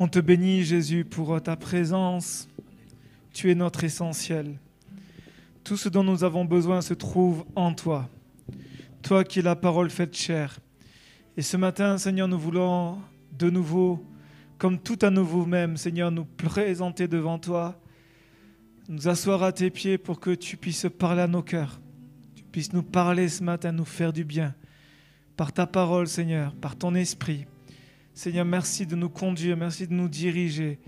On te bénit, Jésus, pour ta présence. Tu es notre essentiel. Tout ce dont nous avons besoin se trouve en toi. Toi qui es la parole faite chair. Et ce matin, Seigneur, nous voulons de nouveau, comme tout à nouveau même, Seigneur, nous présenter devant toi, nous asseoir à tes pieds pour que tu puisses parler à nos cœurs. Tu puisses nous parler ce matin, nous faire du bien. Par ta parole, Seigneur, par ton esprit. Seigneur, merci de nous conduire, merci de nous diriger.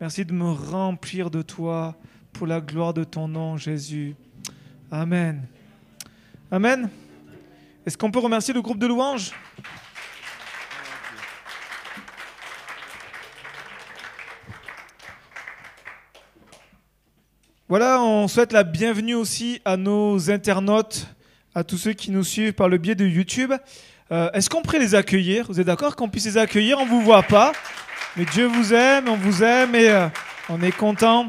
Merci de me remplir de toi pour la gloire de ton nom, Jésus. Amen. Amen. Est-ce qu'on peut remercier le groupe de louanges? Voilà, on souhaite la bienvenue aussi à nos internautes, à tous ceux qui nous suivent par le biais de YouTube. Euh, est-ce qu'on pourrait les accueillir? Vous êtes d'accord qu'on puisse les accueillir? On ne vous voit pas. Mais Dieu vous aime, on vous aime et euh, on est content.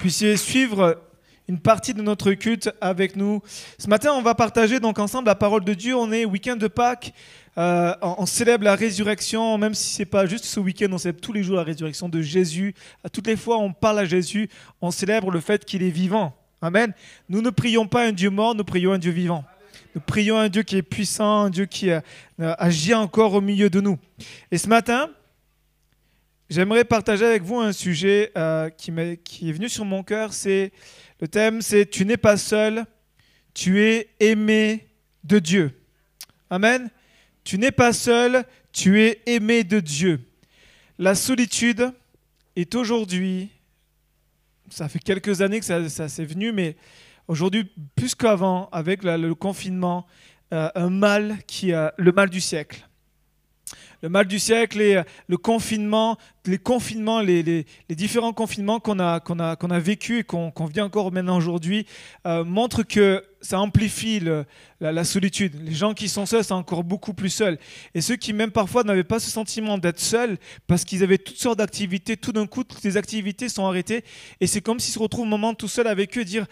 Puissiez suivre une partie de notre culte avec nous. Ce matin, on va partager donc ensemble la parole de Dieu. On est week-end de Pâques. Euh, on, célèbre la résurrection, même si c'est pas juste ce week-end, on célèbre tous les jours la résurrection de Jésus. À toutes les fois, on parle à Jésus, on célèbre le fait qu'il est vivant. Amen. Nous ne prions pas un Dieu mort, nous prions un Dieu vivant. Nous prions un Dieu qui est puissant, un Dieu qui euh, agit encore au milieu de nous. Et ce matin, j'aimerais partager avec vous un sujet euh, qui, est venu sur mon cœur. C'est le thème, c'est tu n'es pas seul, tu es aimé de Dieu. Amen. Tu n'es pas seul, tu es aimé de Dieu. La solitude est aujourd'hui, ça fait quelques années que ça s'est venu, mais Aujourd'hui, plus qu'avant, avec le confinement, euh, un mal qui le mal du siècle. Le mal du siècle et euh, le confinement, les confinements, les, différents confinements qu'on a, qu'on vécu et qu'on vit encore maintenant aujourd'hui euh, montrent que ça amplifie la, solitude. Les gens qui sont seuls sont encore beaucoup plus seuls. Et ceux qui même parfois n'avaient pas ce sentiment d'être seuls parce qu'ils avaient toutes sortes d'activités, tout d'un coup, toutes les activités sont arrêtées et c'est comme s'ils se retrouvent un moment tout seul avec eux dire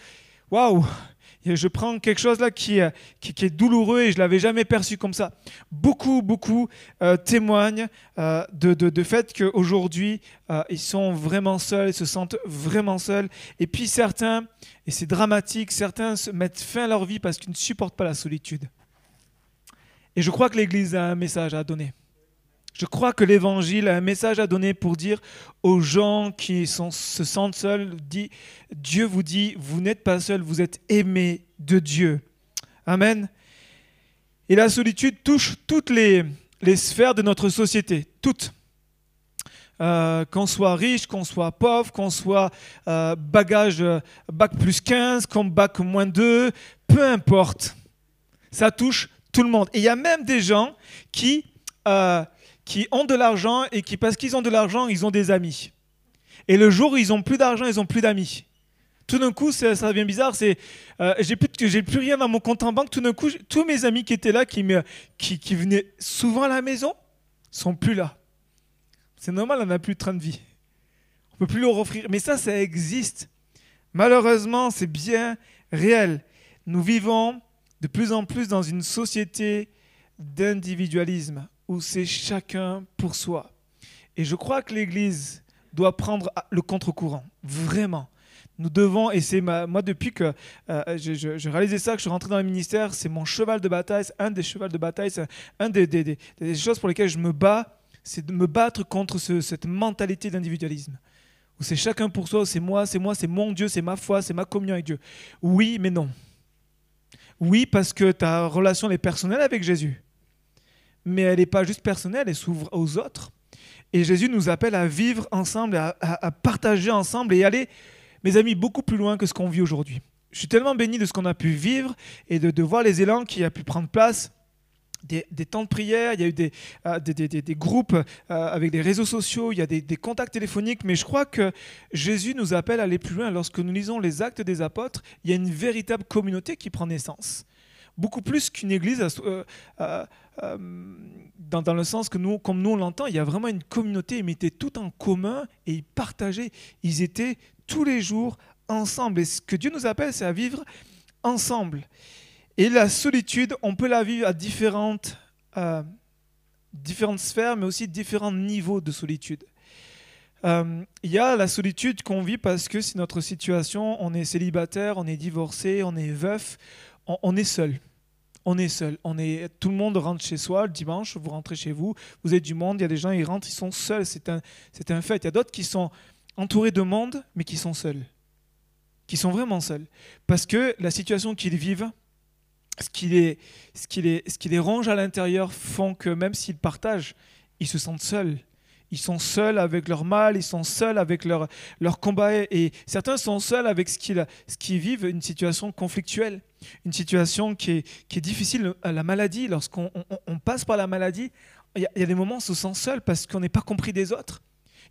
waouh, je prends quelque chose là qui, qui, est douloureux et je l'avais jamais perçu comme ça. Beaucoup, beaucoup euh, témoignent euh, de, de, fait qu'aujourd'hui, euh, ils sont vraiment seuls, ils se sentent vraiment seuls. Et puis certains, et c'est dramatique, certains se mettent fin à leur vie parce qu'ils ne supportent pas la solitude. Et je crois que l'Église a un message à donner. Je crois que l'Évangile a un message à donner pour dire aux gens qui se sentent seuls, Dieu vous dit, vous n'êtes pas seuls, vous êtes aimés de Dieu. Amen. Et la solitude touche toutes les, sphères de notre société, toutes. Euh, qu'on soit riche, qu'on soit pauvre, qu'on soit euh, bagage euh, bac plus 15, qu'on bac moins 2, peu importe. Ça touche tout le monde. Et il y a même des gens qui qui ont de l'argent et qui, parce qu'ils ont de l'argent, ils ont des amis. Et le jour où ils ont plus d'argent, ils ont plus d'amis. Tout d'un coup, ça, devient bizarre. C'est, euh, j'ai plus, rien dans mon compte en banque. Tout d'un coup, tous mes amis qui étaient là, qui, me, venaient souvent à la maison, sont plus là. C'est normal, on n'a plus de train de vie. On peut plus leur offrir. Mais ça, ça existe. Malheureusement, c'est bien réel. Nous vivons de plus en plus dans une société d'individualisme où c'est chacun pour soi. Et je crois que l'Église doit prendre le contre-courant, vraiment. Nous devons, et c'est moi depuis que euh, je, ça, que je suis rentré dans le ministère, c'est mon cheval de bataille, un des chevals de bataille, c'est un des, des, choses pour lesquelles je me bats, c'est de me battre contre cette mentalité d'individualisme. Où c'est chacun pour soi, c'est moi, c'est moi, c'est mon Dieu, c'est ma foi, c'est ma communion avec Dieu. Oui, mais non. Oui, parce que ta relation est personnelle avec Jésus mais elle n'est pas juste personnelle, elle s'ouvre aux autres. Et Jésus nous appelle à vivre ensemble, à, partager ensemble et aller, mes amis, beaucoup plus loin que ce qu'on vit aujourd'hui. Je suis tellement béni de ce qu'on a pu vivre et de, voir les élans qui a pu prendre place. Des, temps de prière, il y a eu des, euh, groupes euh, avec des réseaux sociaux, il y a des, contacts téléphoniques, mais je crois que Jésus nous appelle à aller plus loin. Lorsque nous lisons les actes des apôtres, il y a une véritable communauté qui prend naissance beaucoup plus qu'une église, euh, euh, euh, dans, le sens que nous, comme nous on l'entend, il y a vraiment une communauté, ils mettaient tout en commun et ils partageaient. Ils étaient tous les jours ensemble. Et ce que Dieu nous appelle, c'est à vivre ensemble. Et la solitude, on peut la vivre à différentes, différentes sphères, mais aussi différents niveaux de solitude. Il y a la solitude qu'on vit parce que c'est notre situation, on est célibataire, on est divorcé, on est veuf, on, est seul. On est seul. On est, tout le monde rentre chez soi le dimanche, vous rentrez chez vous, vous êtes du monde, il y a des gens, ils rentrent, ils sont seuls, c'est un, c'est un fait. Il y a d'autres qui sont entourés de monde, mais qui sont seuls. Qui sont vraiment seuls. Parce que la situation qu'ils vivent, ce qui les, ce ce les ronge à l'intérieur font que même s'ils partagent, ils se sentent seuls. Ils sont seuls avec leur mal, ils sont seuls avec leur, leur combat. Et certains sont seuls avec ce qu'ils, ce qu'ils vivent, une situation conflictuelle, une situation qui est, qui est difficile. La maladie, lorsqu'on on, passe par la maladie, il y, a, des moments où on se sent seul parce qu'on n'est pas compris des autres.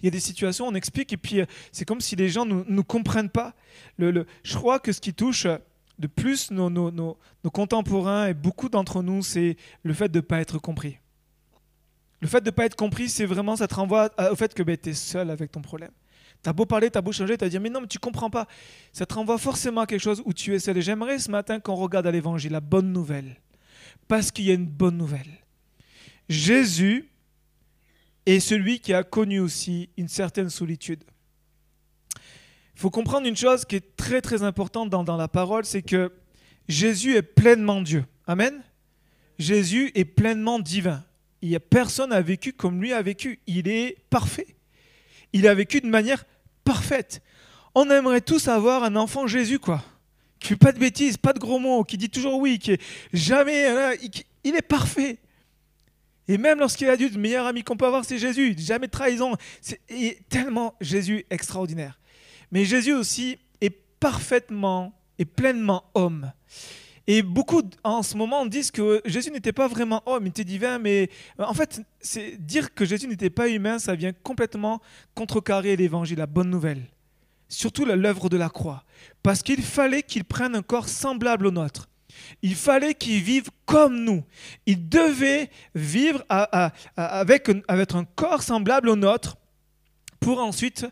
Il y a des situations, on explique, et puis euh, c'est comme si les gens ne nous, comprennent pas. Le, je crois que ce qui touche de plus nos, nos, nos, nos contemporains et beaucoup d'entre nous, c'est le fait de ne pas être compris. Le fait de ne pas être compris, c'est vraiment, ça te renvoie au fait que ben, tu es seul avec ton problème. Tu as beau parler, tu as beau changer, tu as dit, mais non, mais tu comprends pas. Ça te renvoie forcément à quelque chose où tu es seul. Et j'aimerais ce matin qu'on regarde à l'évangile la bonne nouvelle. Parce qu'il y a une bonne nouvelle. Jésus est celui qui a connu aussi une certaine solitude. Il faut comprendre une chose qui est très très importante dans, dans la parole, c'est que Jésus est pleinement Dieu. Amen. Jésus est pleinement divin il n'y a personne a vécu comme lui a vécu. Il est parfait. Il a vécu de manière parfaite. On aimerait tous avoir un enfant Jésus, quoi. Qui fait pas de bêtises, pas de gros mots, qui dit toujours oui, qui est jamais. Euh, il est parfait. Et même lorsqu'il est adulte, le meilleur ami qu'on peut avoir, c'est Jésus. Jamais de trahison. C'est tellement Jésus extraordinaire. Mais Jésus aussi est parfaitement et pleinement homme. Et beaucoup en ce moment disent que Jésus n'était pas vraiment homme, il était divin, mais en fait, c'est dire que Jésus n'était pas humain, ça vient complètement contrecarrer l'évangile, la bonne nouvelle. Surtout l'œuvre de la croix. Parce qu'il fallait qu'il prenne un corps semblable au nôtre. Il fallait qu'il vive comme nous. Il devait vivre avec, un corps semblable au nôtre pour ensuite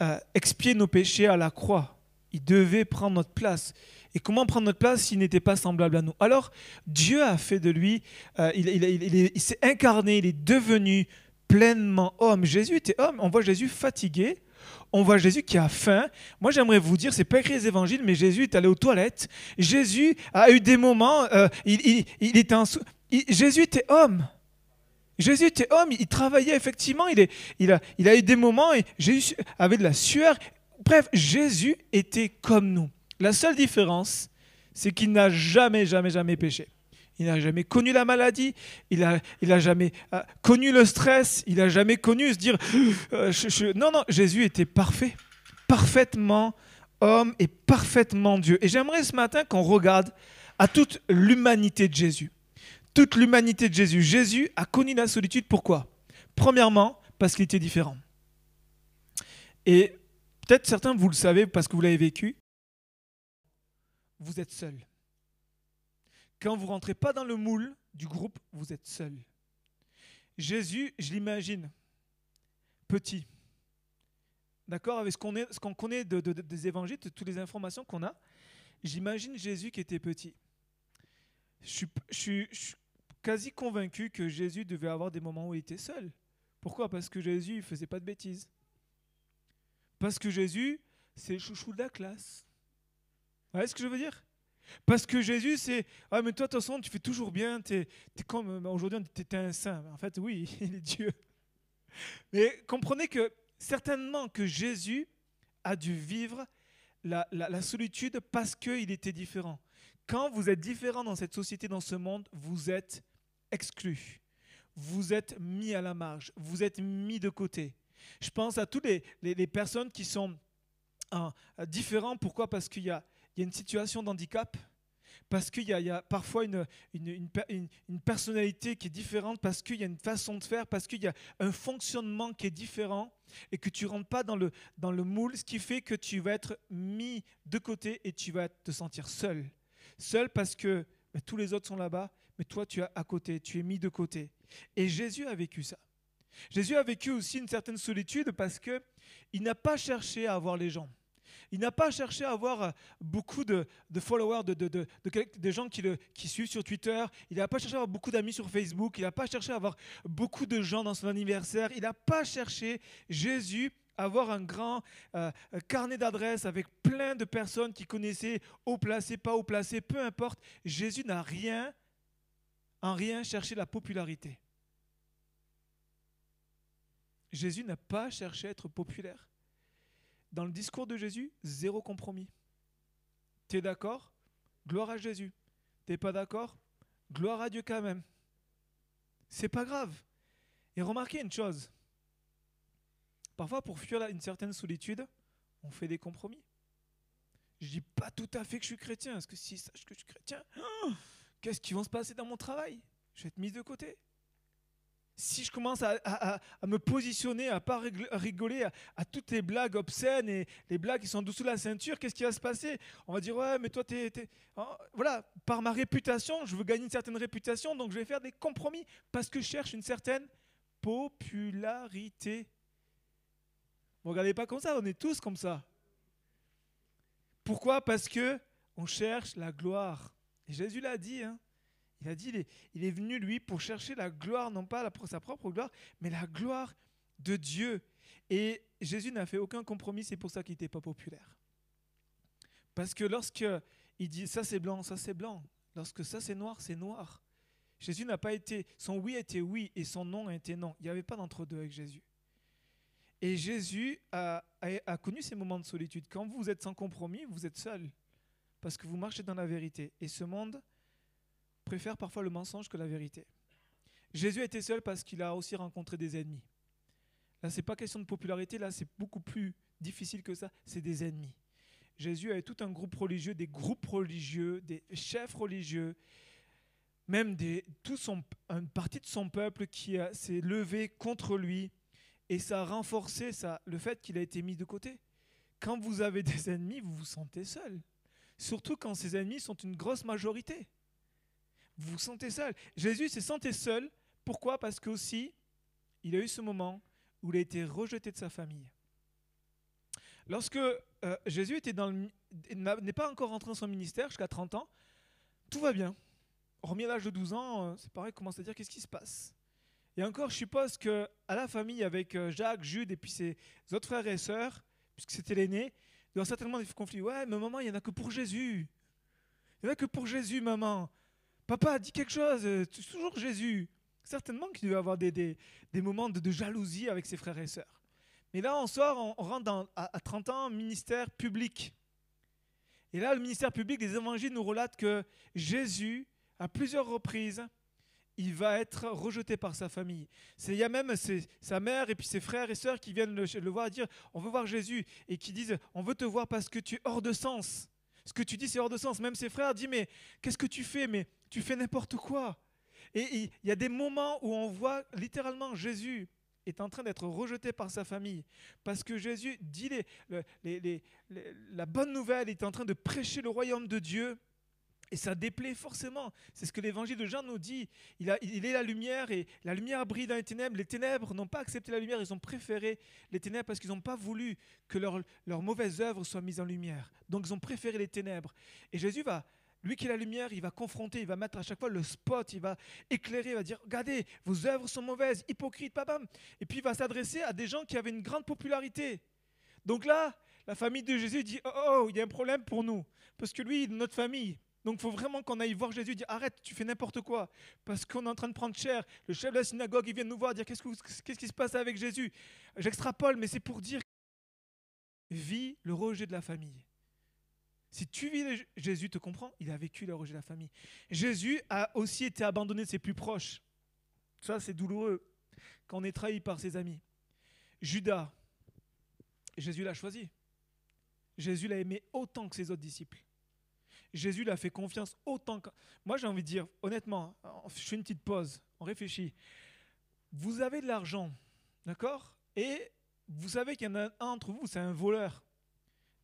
euh, expier nos péchés à la croix. Il devait prendre notre place. Et comment prendre notre place s'il n'était pas semblable à nous? Alors, Dieu a fait de lui, euh, il, s'est incarné, il est devenu pleinement homme. Jésus était homme. On voit Jésus fatigué. On voit Jésus qui a faim. Moi, j'aimerais vous dire, c'est pas écrit les évangiles, mais Jésus est allé aux toilettes. Jésus a eu des moments. Euh, il, était Jésus était homme. Jésus était homme, il travaillait effectivement, il, a, il a eu des moments et Jésus avait de la sueur. Bref, Jésus était comme nous. La seule différence, c'est qu'il n'a jamais, jamais, jamais péché. Il n'a jamais connu la maladie, il n'a il a jamais euh, connu le stress, il n'a jamais connu se dire... Euh, non, non, Jésus était parfait, parfaitement homme et parfaitement Dieu. Et j'aimerais ce matin qu'on regarde à toute l'humanité de Jésus. Toute l'humanité de Jésus. Jésus a connu la solitude, pourquoi? Premièrement, parce qu'il était différent. Et peut-être certains, vous le savez parce que vous l'avez vécu, vous êtes seul. Quand vous rentrez pas dans le moule du groupe, vous êtes seul. Jésus, je l'imagine, petit. D'accord Avec ce qu'on, connaît des évangiles, de toutes les informations qu'on a, j'imagine Jésus qui était petit. Je suis, quasi convaincu que Jésus devait avoir des moments où il était seul. Pourquoi? Parce que Jésus ne faisait pas de bêtises. Parce que Jésus, c'est le chouchou de la classe. Vous voyez ce que je veux dire? Parce que Jésus, c'est Ah, mais toi, de toute façon, tu fais toujours bien, tu es, comme aujourd'hui, tu es un saint. En fait, oui, il est Dieu. Mais comprenez que certainement que Jésus a dû vivre la, solitude parce qu'il était différent. Quand vous êtes différent dans cette société, dans ce monde, vous êtes exclu. Vous êtes mis à la marge. Vous êtes mis de côté. Je pense à toutes les, les, personnes qui sont hein, différentes. Pourquoi? Parce qu'il y a il y a une situation d'handicap, parce qu'il y, a parfois une, une, une, personnalité qui est différente, parce qu'il y a une façon de faire, parce qu'il y a un fonctionnement qui est différent, et que tu ne rentres pas dans le, dans le moule, ce qui fait que tu vas être mis de côté et tu vas te sentir seul. Seul parce que ben, tous les autres sont là-bas, mais toi tu es à côté, tu es mis de côté. Et Jésus a vécu ça. Jésus a vécu aussi une certaine solitude parce qu'il n'a pas cherché à avoir les gens. Il n'a pas cherché à avoir euh, beaucoup de, followers, de, gens qui le suivent sur Twitter. Il n'a pas cherché à avoir beaucoup d'amis sur Facebook. Il n'a pas cherché à avoir beaucoup de gens dans son anniversaire. Il n'a pas cherché, Jésus, à avoir un grand euh, carnet d'adresses avec plein de personnes qui connaissaient haut placé, pas haut placé, peu importe. Jésus n'a rien, en rien cherché la popularité. Jésus n'a pas cherché à être populaire. Dans le discours de Jésus, zéro compromis. T'es d'accord? Gloire à Jésus. T'es pas d'accord? Gloire à Dieu quand même. C'est pas grave. Et remarquez une chose. Parfois, pour fuir une certaine solitude, on fait des compromis. Je dis pas tout à fait que je suis chrétien, parce que si sache que je suis chrétien, qu'est-ce qui va se passer dans mon travail? Je vais être mis de côté si je commence à, me positionner, à pas rigoler à, toutes les blagues obscènes et les blagues qui sont dessous la ceinture, qu'est-ce qui va se passer? On va dire ouais, mais toi t'es, oh, voilà, par ma réputation, je veux gagner une certaine réputation, donc je vais faire des compromis parce que je cherche une certaine popularité. Vous regardez pas comme ça, on est tous comme ça. Pourquoi? Parce que on cherche la gloire. Et Jésus l'a dit, hein, il a dit, il est, venu, lui, pour chercher la gloire, non pas sa propre gloire, mais la gloire de Dieu. Et Jésus n'a fait aucun compromis, c'est pour ça qu'il n'était pas populaire. Parce que lorsque il dit ça c'est blanc, ça c'est blanc, lorsque ça c'est noir, c'est noir. Jésus n'a pas été, son oui était oui et son non était non. Il n'y avait pas d'entre-deux avec Jésus. Et Jésus a, a, connu ces moments de solitude. Quand vous êtes sans compromis, vous êtes seul. Parce que vous marchez dans la vérité. Et ce monde préfère parfois le mensonge que la vérité. Jésus était seul parce qu'il a aussi rencontré des ennemis. Là, ce n'est pas question de popularité, là, c'est beaucoup plus difficile que ça, c'est des ennemis. Jésus avait tout un groupe religieux, des groupes religieux, des chefs religieux, même des, tout une partie de son peuple qui s'est levé contre lui, et ça a renforcé le fait qu'il a été mis de côté. Quand vous avez des ennemis, vous vous sentez seul. Surtout quand ces ennemis sont une grosse majorité. Vous vous sentez seul. Jésus s'est senti seul. Pourquoi? Parce qu'aussi, il a eu ce moment où il a été rejeté de sa famille. Lorsque euh, Jésus n'est pas encore rentré dans son ministère jusqu'à 30 ans, tout va bien. Hormis à l'âge de 12 ans, euh, c'est pareil, commence à dire qu'est-ce qui se passe? Et encore, je suppose que à la famille avec euh, Jacques, Jude et puis ses autres frères et sœurs, puisque c'était l'aîné, il y aura certainement des conflits. Ouais, mais maman, il n'y en a que pour Jésus. Il n'y en a que pour Jésus, maman. Papa a dit quelque chose, c'est euh, toujours Jésus. Certainement qu'il devait avoir des, des, moments de, jalousie avec ses frères et sœurs. Mais là, on sort, on, rentre dans, à, 30 ans, ministère public. Et là, le ministère public des évangiles nous relate que Jésus, à plusieurs reprises, il va être rejeté par sa famille. Il y a même sa mère et puis ses frères et sœurs qui viennent le, le voir dire On veut voir Jésus et qui disent On veut te voir parce que tu es hors de sens. Ce que tu dis, c'est hors de sens. Même ses frères disent Mais qu'est-ce que tu fais? Mais tu fais n'importe quoi. Et il y a des moments où on voit littéralement Jésus est en train d'être rejeté par sa famille. Parce que Jésus dit la bonne nouvelle, il est en train de prêcher le royaume de Dieu. Et ça déplaît forcément. C'est ce que l'évangile de Jean nous dit. Il, est la lumière et la lumière brille dans les ténèbres. Les ténèbres n'ont pas accepté la lumière, ils ont préféré les ténèbres parce qu'ils n'ont pas voulu que leurs leur mauvaises œuvres soient mises en lumière. Donc ils ont préféré les ténèbres. Et Jésus va, lui qui est la lumière, il va confronter, il va mettre à chaque fois le spot, il va éclairer, il va dire Regardez, vos œuvres sont mauvaises, hypocrites, papa. Et puis il va s'adresser à des gens qui avaient une grande popularité. Donc là, la famille de Jésus dit Oh, oh il y a un problème pour nous. Parce que lui, notre famille. Donc il faut vraiment qu'on aille voir Jésus dire Arrête, tu fais n'importe quoi. Parce qu'on est en train de prendre cher. Le chef de la synagogue, il vient nous voir dire Qu'est-ce, qu'est-ce qui se passe avec Jésus? J'extrapole, mais c'est pour dire Vis le rejet de la famille. Si tu vis Jésus te comprend, il a vécu le rejet de la famille. Jésus a aussi été abandonné de ses plus proches. Ça, c'est douloureux quand on est trahi par ses amis. Judas, Jésus l'a choisi. Jésus l'a aimé autant que ses autres disciples. Jésus l'a fait confiance autant que... Moi, j'ai envie de dire, honnêtement, je fais une petite pause, on réfléchit. Vous avez de l'argent, d'accord? Et vous savez qu'il y en a un entre vous, c'est un voleur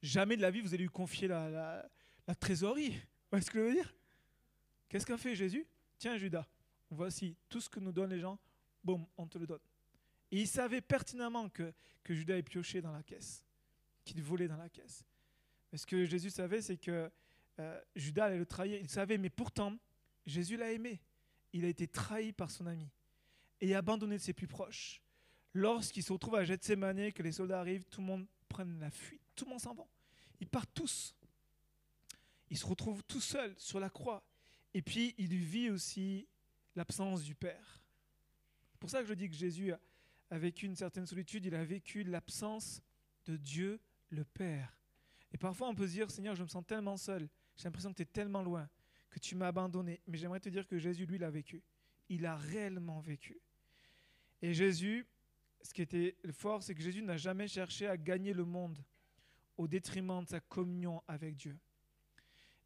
jamais de la vie vous allez lui confier la, trésorerie. Vous voyez ce que je veux dire? Qu'est-ce qu'a fait Jésus? Tiens Judas, voici tout ce que nous donnent les gens, boum, on te le donne. Et il savait pertinemment que, Judas est pioché dans la caisse, qu'il volait dans la caisse. Mais ce que Jésus savait, c'est que euh, Judas allait le trahir. Il savait, mais pourtant, Jésus l'a aimé. Il a été trahi par son ami et abandonné de ses plus proches. Lorsqu'il se retrouve à Gethsemane, que les soldats arrivent, tout le monde prenne la fuite, tout le monde s'en va. Ils partent tous. Il se retrouve tout seul sur la croix. Et puis, il vit aussi l'absence du Père. C'est pour ça que je dis que Jésus a vécu une certaine solitude, il a vécu l'absence de Dieu le Père. Et parfois, on peut se dire, Seigneur, je me sens tellement seul, j'ai l'impression que tu es tellement loin, que tu m'as abandonné. Mais j'aimerais te dire que Jésus, lui, l'a vécu. Il a réellement vécu. Et Jésus, ce qui était fort, c'est que Jésus n'a jamais cherché à gagner le monde au détriment de sa communion avec Dieu.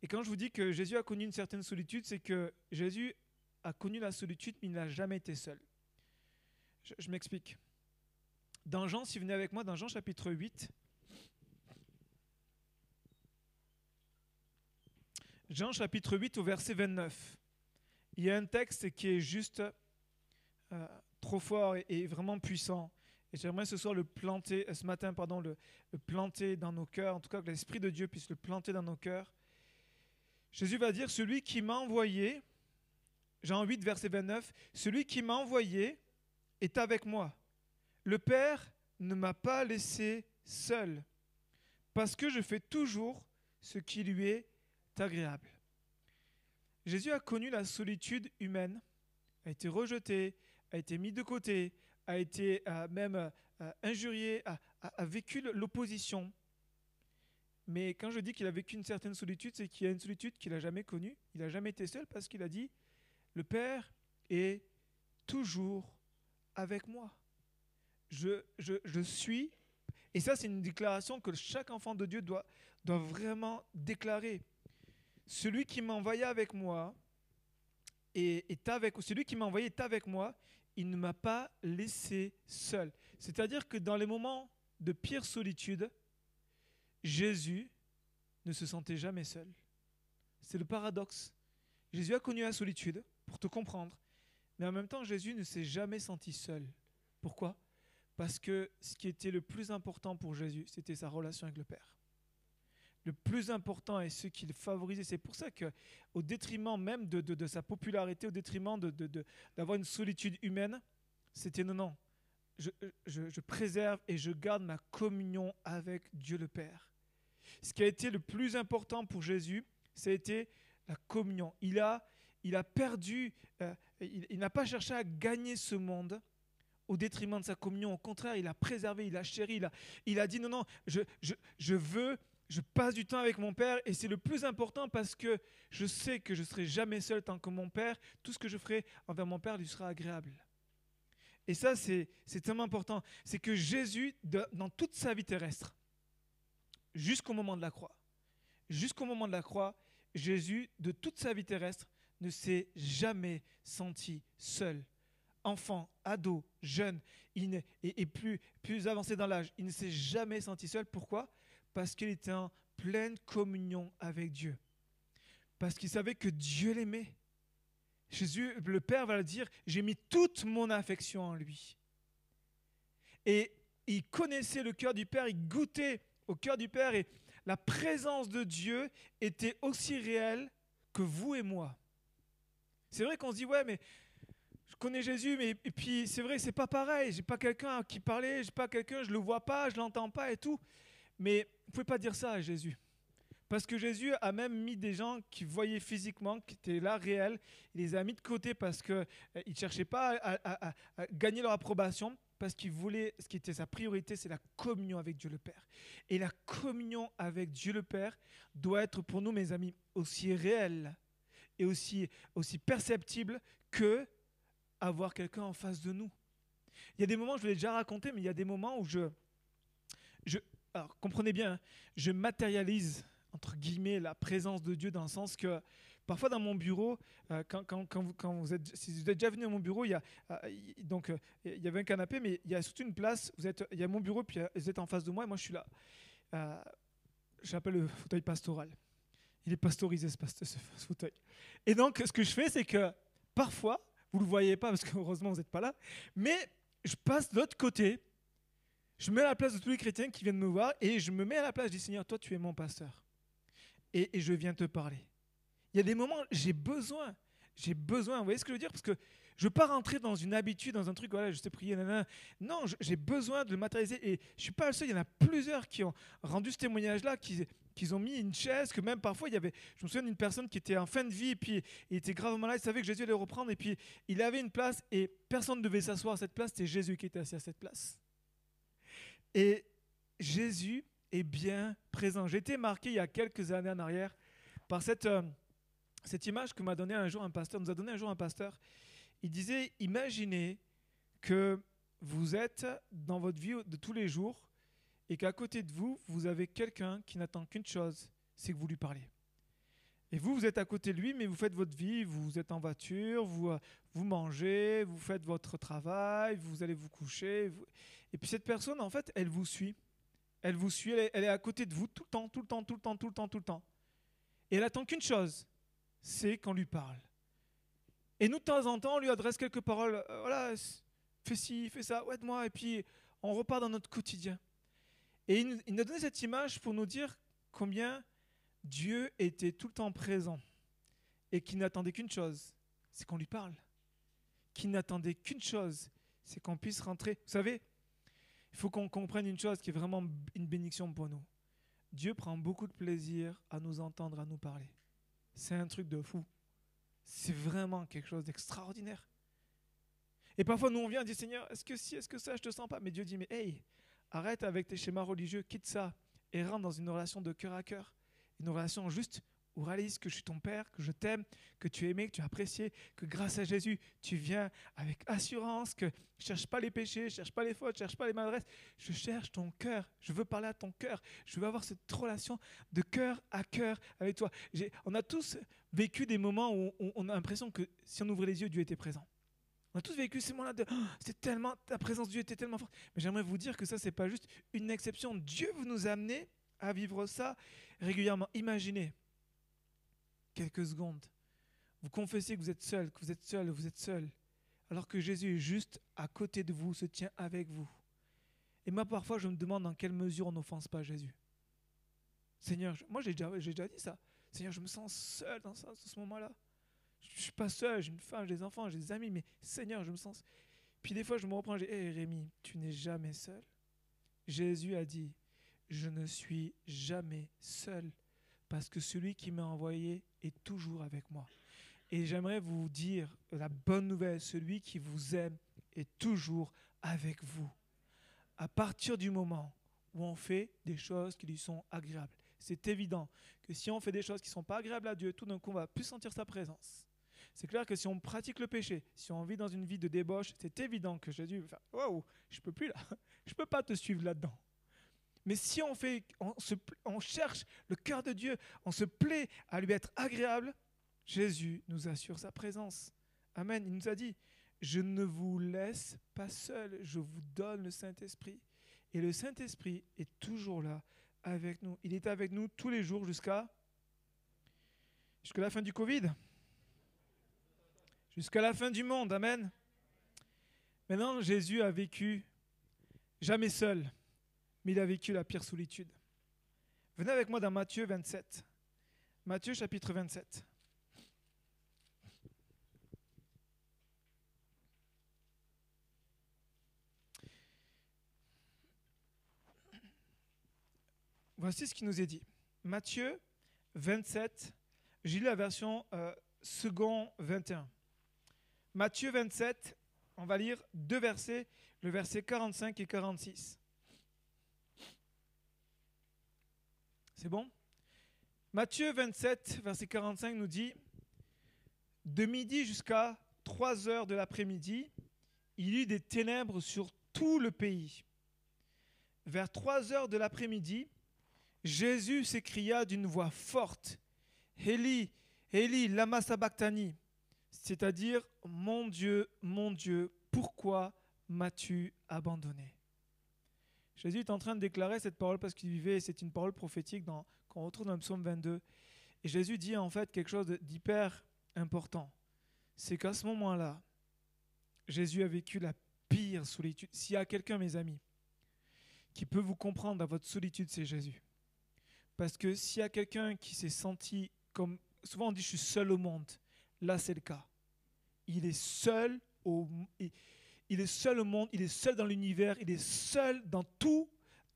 Et quand je vous dis que Jésus a connu une certaine solitude, c'est que Jésus a connu la solitude, mais il n'a jamais été seul. Je, m'explique. Dans Jean, si vous venez avec moi, dans Jean chapitre 8, Jean chapitre 8 au verset 29, il y a un texte qui est juste euh, trop fort et, vraiment puissant. Et j'aimerais ce soir le planter, euh, ce matin, pardon, le, planter dans nos cœurs, en tout cas que l'Esprit de Dieu puisse le planter dans nos cœurs. Jésus va dire, celui qui m'a envoyé, Jean 8, verset 29, celui qui m'a envoyé est avec moi. Le Père ne m'a pas laissé seul, parce que je fais toujours ce qui lui est agréable. Jésus a connu la solitude humaine, a été rejeté, a été mis de côté, a été euh, même euh, injurié, a, vécu l'opposition. Mais quand je dis qu'il a vécu une certaine solitude, c'est qu'il y a une solitude qu'il n'a jamais connue. Il n'a jamais été seul parce qu'il a dit, le Père est toujours avec moi. Je, je, je suis, et ça c'est une déclaration que chaque enfant de Dieu doit, doit vraiment déclarer. Celui qui m'a envoyé avec moi, et est avec, celui qui m'a envoyé est avec moi, il ne m'a pas laissé seul. C'est-à-dire que dans les moments de pire solitude, Jésus ne se sentait jamais seul. C'est le paradoxe. Jésus a connu la solitude, pour te comprendre, mais en même temps, Jésus ne s'est jamais senti seul. Pourquoi? Parce que ce qui était le plus important pour Jésus, c'était sa relation avec le Père le plus important et ce qu'il favorisait. C'est pour ça que, au détriment même de, sa popularité, au détriment d'avoir une solitude humaine, c'était non, non. Je, je, préserve et je garde ma communion avec Dieu le Père. Ce qui a été le plus important pour Jésus, ça a été la communion. Il a, il a perdu, euh, il, n'a pas cherché à gagner ce monde au détriment de sa communion. Au contraire, il a préservé, il a chéri, il a, il a dit non, non, je, je, je veux je passe du temps avec mon Père et c'est le plus important parce que je sais que je serai jamais seul tant que mon Père, tout ce que je ferai envers mon Père lui sera agréable. Et ça, c'est tellement important. C'est que Jésus, dans toute sa vie terrestre, jusqu'au moment de la croix, jusqu'au moment de la croix, Jésus, de toute sa vie terrestre, ne s'est jamais senti seul. Enfant, ado, jeune, il et, plus, plus avancé dans l'âge, il ne s'est jamais senti seul. Pourquoi? Parce qu'il était en pleine communion avec Dieu. Parce qu'il savait que Dieu l'aimait. Jésus, le Père va le dire, j'ai mis toute mon affection en lui. Et il connaissait le cœur du Père, il goûtait au cœur du Père et la présence de Dieu était aussi réelle que vous et moi. C'est vrai qu'on se dit, ouais, mais je connais Jésus, mais et puis c'est vrai, c'est pas pareil. J'ai pas quelqu'un qui parlait, j'ai pas quelqu'un, je le vois pas, je l'entends pas et tout. Mais vous ne pouvez pas dire ça à Jésus. Parce que Jésus a même mis des gens qui voyaient physiquement, qui étaient là réels, il les a mis de côté parce qu'ils euh, ne cherchaient pas à, gagner leur approbation, parce qu'il voulait, ce qui était sa priorité, c'est la communion avec Dieu le Père. Et la communion avec Dieu le Père doit être pour nous, mes amis, aussi réelle et aussi, aussi perceptible que avoir quelqu'un en face de nous. Il y a des moments, je vous l'ai déjà raconté, mais il y a des moments où je, je, alors comprenez bien, hein, je matérialise entre guillemets la présence de Dieu dans le sens que parfois dans mon bureau, euh, quand, vous, êtes, si vous êtes déjà venu à mon bureau, il y a, euh, donc euh, il y avait un canapé, mais il y a surtout une place. Vous êtes, il y a mon bureau, puis vous êtes en face de moi, et moi je suis là. J'appelle le fauteuil pastoral. Il est pastorisé ce, ce, fauteuil. Et donc ce que je fais, c'est que parfois, vous le voyez pas parce que heureusement vous n'êtes pas là, mais je passe de l'autre côté je me mets à la place de tous les chrétiens qui viennent me voir et je me mets à la place, dis Seigneur, toi tu es mon pasteur. Et, et je viens te parler. Il y a des moments, j'ai besoin j'ai besoin, vous voyez ce que je veux dire? Parce que je ne veux pas rentrer dans une habitude, dans un truc, voilà, je sais prier, nanana. Non, j'ai besoin de le matérialiser. Et je ne suis pas le seul, il y en a plusieurs qui ont rendu ce témoignage-là, qui, qui ont mis une chaise, que même parfois, il y avait, je me souviens d'une personne qui était en fin de vie, et puis il était gravement malade, il savait que Jésus allait reprendre, et puis il avait une place, et personne ne devait s'asseoir à cette place, c'était Jésus qui était assis à cette place. Et Jésus est bien présent. J'ai été marqué il y a quelques années en arrière par cette... Euh, cette image que m'a donné un jour un pasteur, nous a donné un jour un pasteur, il disait imaginez que vous êtes dans votre vie de tous les jours et qu'à côté de vous, vous avez quelqu'un qui n'attend qu'une chose, c'est que vous lui parliez. Et vous, vous êtes à côté de lui, mais vous faites votre vie, vous êtes en voiture, vous, vous mangez, vous faites votre travail, vous allez vous coucher. Et puis cette personne, en fait, elle vous suit. Elle vous suit, elle est, à côté de vous tout le temps, tout le temps, tout le temps, tout le temps, tout le temps. Et elle attend qu'une chose, c'est qu'on lui parle. Et nous, de temps en temps, on lui adresse quelques paroles. Euh, voilà, fais ci, fais ça, aide-moi. Et puis, on repart dans notre quotidien. Et il nous a donné cette image pour nous dire combien Dieu était tout le temps présent et qu'il n'attendait qu'une chose, c'est qu'on lui parle. Qu'il n'attendait qu'une chose, c'est qu'on puisse rentrer. Vous savez, il faut qu'on comprenne une chose qui est vraiment une bénédiction pour nous. Dieu prend beaucoup de plaisir à nous entendre, à nous parler. C'est un truc de fou. C'est vraiment quelque chose d'extraordinaire. Et parfois, nous, on vient et dit Seigneur, est-ce que si, est-ce que ça, je te sens pas? Mais Dieu dit Mais hey, arrête avec tes schémas religieux, quitte ça et rentre dans une relation de cœur à cœur. Une relation juste ou réalise que je suis ton Père, que je t'aime, que tu es aimé, que tu as apprécié, que grâce à Jésus, tu viens avec assurance, que je cherche pas les péchés, je cherche pas les fautes, je cherche pas les maladresses, je cherche ton cœur, je veux parler à ton cœur, je veux avoir cette relation de cœur à cœur avec toi. On a tous vécu des moments où on, a l'impression que si on ouvrait les yeux, Dieu était présent. On a tous vécu ces moments-là de oh, c'est tellement ta présence de Dieu était tellement forte. Mais j'aimerais vous dire que ça c'est pas juste une exception. Dieu veut nous amener à vivre ça régulièrement. Imaginez quelques secondes. Vous confessez que vous êtes seul, que vous êtes seul, vous êtes seul, alors que Jésus est juste à côté de vous, se tient avec vous. Et moi, parfois, je me demande dans quelle mesure on n'offense pas Jésus. Seigneur, moi j'ai déjà, dit ça. Seigneur, je me sens seul dans, ce moment-là. Je ne suis pas seul, j'ai une femme, j'ai des enfants, j'ai des amis, mais Seigneur, je me sens. Puis des fois, je me reprends, dis Hé Rémi, tu n'es jamais seul. Jésus a dit Je ne suis jamais seul parce que celui qui m'a envoyé est toujours avec moi. Et j'aimerais vous dire la bonne nouvelle, celui qui vous aime est toujours avec vous. À partir du moment où on fait des choses qui lui sont agréables, c'est évident que si on fait des choses qui ne sont pas agréables à Dieu, tout d'un coup, on va plus sentir sa présence. C'est clair que si on pratique le péché, si on vit dans une vie de débauche, c'est évident que Jésus va faire Waouh, je peux plus là, je peux pas te suivre là-dedans. Mais si on, fait, on, cherche le cœur de Dieu, on se plaît à lui être agréable, Jésus nous assure sa présence. Amen. Il nous a dit, je ne vous laisse pas seul, je vous donne le Saint-Esprit. Et le Saint-Esprit est toujours là avec nous. Il est avec nous tous les jours jusqu'à jusqu'à la fin du Covid. Jusqu'à la fin du monde. Amen. Maintenant, Jésus a vécu jamais seul mais il a vécu la pire solitude. Venez avec moi dans Matthieu 27. Matthieu chapitre 27. Voici ce qui nous est dit. Matthieu 27, j'ai lu la version euh, second 21. Matthieu 27, on va lire deux versets, le verset 45 et 46. C'est bon? Matthieu 27, verset 45 nous dit, De midi jusqu'à 3 heures de l'après-midi, il eut des ténèbres sur tout le pays. Vers 3 heures de l'après-midi, Jésus s'écria d'une voix forte, Eli, Eli, lama sabachthani, c'est-à-dire, Mon Dieu, mon Dieu, pourquoi m'as-tu abandonné? Jésus est en train de déclarer cette parole parce qu'il vivait, c'est une parole prophétique qu'on retrouve dans le psaume 22. Et Jésus dit en fait quelque chose d'hyper important. C'est qu'à ce moment-là, Jésus a vécu la pire solitude. S'il y a quelqu'un, mes amis, qui peut vous comprendre dans votre solitude, c'est Jésus. Parce que s'il y a quelqu'un qui s'est senti comme... Souvent on dit je suis seul au monde. Là c'est le cas. Il est seul au... Il est seul au monde, il est seul dans l'univers, il est seul dans tout,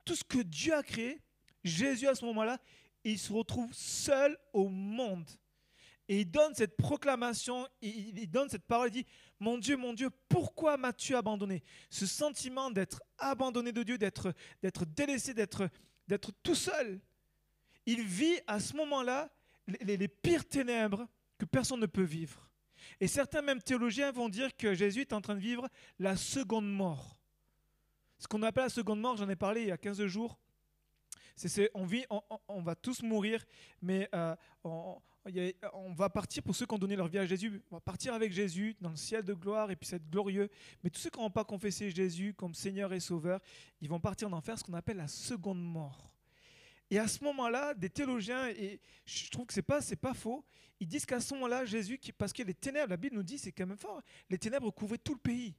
tout ce que Dieu a créé. Jésus à ce moment-là, il se retrouve seul au monde. Et il donne cette proclamation, il, donne cette parole, il dit, mon Dieu, mon Dieu, pourquoi m'as-tu abandonné? Ce sentiment d'être abandonné de Dieu, d'être, délaissé, d'être, tout seul. Il vit à ce moment-là les pires ténèbres que personne ne peut vivre. Et certains même théologiens vont dire que Jésus est en train de vivre la seconde mort. Ce qu'on appelle la seconde mort, j'en ai parlé il y a 15 jours, c'est, on, on, va tous mourir, mais euh, on, va partir, pour ceux qui ont donné leur vie à Jésus, on va partir avec Jésus dans le ciel de gloire et puis c'est glorieux. Mais tous ceux qui n'ont pas confessé Jésus comme Seigneur et Sauveur, ils vont partir en enfer, ce qu'on appelle la seconde mort. Et à ce moment-là, des théologiens, et je trouve que c'est pas, c'est pas faux, ils disent qu'à ce moment-là, Jésus, parce que les ténèbres, la Bible nous dit, c'est quand même fort, les ténèbres couvraient tout le pays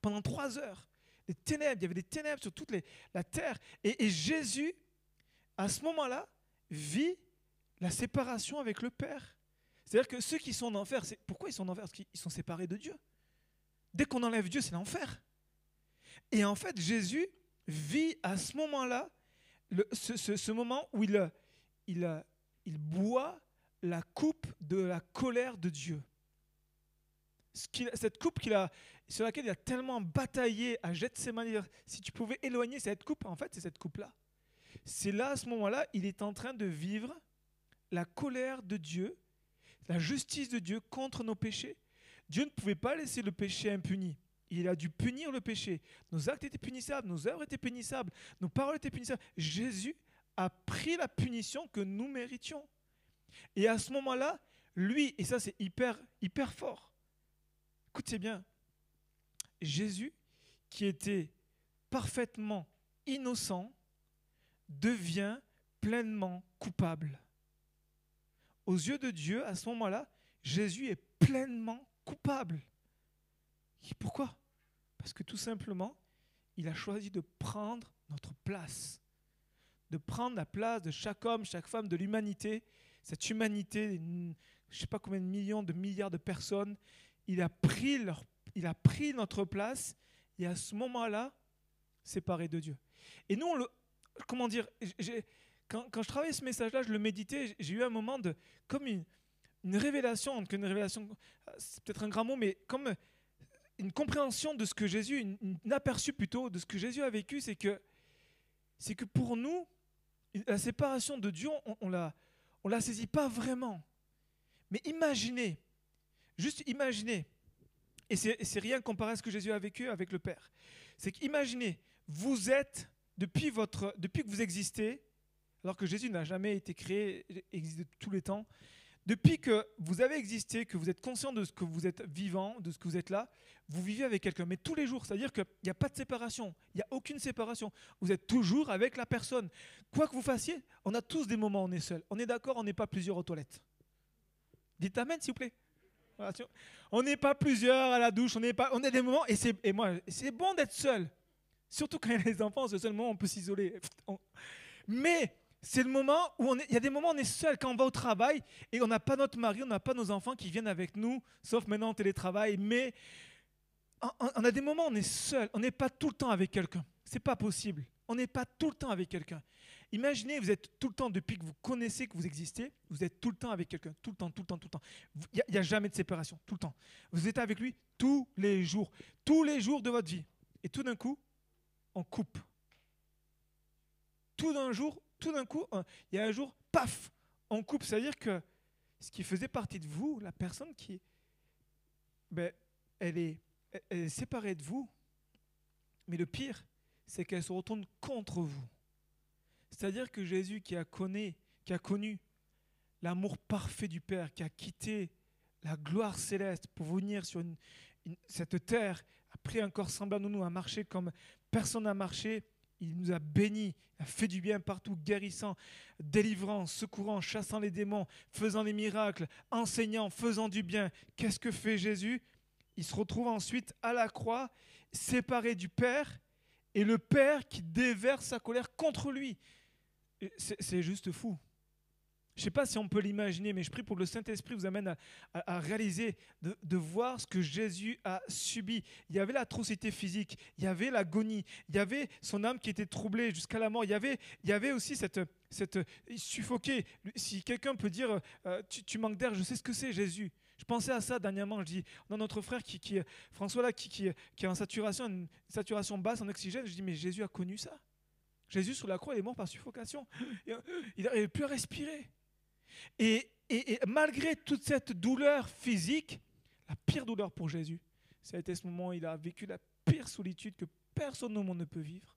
pendant trois heures. Les ténèbres, il y avait des ténèbres sur toute la terre. et Jésus à ce moment-là, vit la séparation avec le Père. C'est-à-dire que ceux qui sont en enfer, c'est pourquoi ils sont en enfer? Parce qu'ils sont séparés de Dieu. Dès qu'on enlève Dieu, c'est l'enfer. Et en fait, Jésus vit à ce moment-là, ce, moment où il, boit la coupe de la colère de Dieu. Cette coupe qu'il a, sur laquelle il a tellement bataillé à Gethsemane, si tu pouvais éloigner cette coupe, en fait, c'est cette coupe-là c'est là, à ce moment-là, il est en train de vivre la colère de Dieu, la justice de Dieu contre nos péchés. Dieu ne pouvait pas laisser le péché impuni. Il a dû punir le péché. Nos actes étaient punissables, nos œuvres étaient punissables, nos paroles étaient punissables. Jésus a pris la punition que nous méritions. Et à ce moment-là, lui, et ça c'est hyper, hyper fort, écoutez bien, Jésus, qui était parfaitement innocent, devient pleinement coupable. Aux yeux de Dieu, à ce moment-là, Jésus est pleinement coupable. Pourquoi? Parce que tout simplement, il a choisi de prendre notre place, de prendre la place de chaque homme, chaque femme de l'humanité, cette humanité, je ne sais pas combien de millions, de milliards de personnes, il a pris, leur, il a pris notre place et à ce moment-là, séparé de Dieu. Et nous, comment dire, quand, quand, je travaillais ce message-là, je le méditais, j'ai eu un moment de, comme une, une révélation, une révélation, c'est peut-être un grand mot, mais comme une compréhension de ce que Jésus, une, aperçu plutôt de ce que Jésus a vécu, c'est que, c'est que pour nous, la séparation de Dieu, on, on la, on la saisit pas vraiment. Mais imaginez, juste imaginez, et c'est rien comparé à ce que Jésus a vécu avec le Père. C'est qu'imaginez, vous êtes depuis, votre, depuis que vous existez, alors que Jésus n'a jamais été créé, existe de tous les temps, depuis que vous avez existé, que vous êtes conscient de ce que vous êtes vivant, de ce que vous êtes là, vous vivez avec quelqu'un, mais tous les jours. C'est-à-dire qu'il n'y a pas de séparation, il n'y a aucune séparation. Vous êtes toujours avec la personne. Quoi que vous fassiez, on a tous des moments où on est seul. On est d'accord, on n'est pas plusieurs aux toilettes. Dites Amen, s'il vous plaît. On n'est pas plusieurs à la douche, on n'est pas, on a des moments, et, et moi, c'est bon d'être seul. Surtout quand il y a les enfants, c'est le seul moment où on peut s'isoler. Mais c'est le moment où il y a des moments où on est seul quand on va au travail et on n'a pas notre mari, on n'a pas nos enfants qui viennent avec nous, sauf maintenant en télétravail. Mais on a des moments où on est seul, on n'est pas tout le temps avec quelqu'un. C'est pas possible. On n'est pas tout le temps avec quelqu'un. Imaginez, vous êtes tout le temps, depuis que vous connaissez que vous existez, vous êtes tout le temps avec quelqu'un. Tout le temps, tout le temps, tout le temps. Il n'y a, jamais de séparation. Tout le temps. Vous êtes avec lui tous les jours. Tous les jours de votre vie. Et tout d'un coup, on coupe. Tout d'un jour, tout d'un coup, il y a un jour, paf, on coupe. C'est-à-dire que ce qui faisait partie de vous, la personne qui, ben, elle est, elle est séparée de vous. Mais le pire, c'est qu'elle se retourne contre vous. C'est-à-dire que Jésus qui a connu, qui a connu l'amour parfait du Père, qui a quitté la gloire céleste pour venir sur cette terre, a pris un corps semblable à nous, a marché comme personne n'a marché. Il nous a bénis, a fait du bien partout, guérissant, délivrant, secourant, chassant les démons, faisant des miracles, enseignant, faisant du bien. Qu'est-ce que fait Jésus? Il se retrouve ensuite à la croix, séparé du Père, et le Père qui déverse sa colère contre lui. C'est juste fou. Je ne sais pas si on peut l'imaginer, mais je prie pour que le Saint-Esprit vous amène à, réaliser, de, voir ce que Jésus a subi. Il y avait l'atrocité physique, il y avait l'agonie, il y avait son âme qui était troublée jusqu'à la mort, il y avait, aussi cette, cette suffoqué. Si quelqu'un peut dire, euh, tu, manques d'air, je sais ce que c'est Jésus. Je pensais à ça dernièrement, je dis, dans notre frère qui François là, qui, qui, qui est en saturation, une saturation basse en oxygène, je dis, mais Jésus a connu ça. Jésus sur la croix, il est mort par suffocation. Il n'arrivait plus à respirer. Et, malgré toute cette douleur physique, la pire douleur pour Jésus, ça a été ce moment où il a vécu la pire solitude que personne au monde ne peut vivre.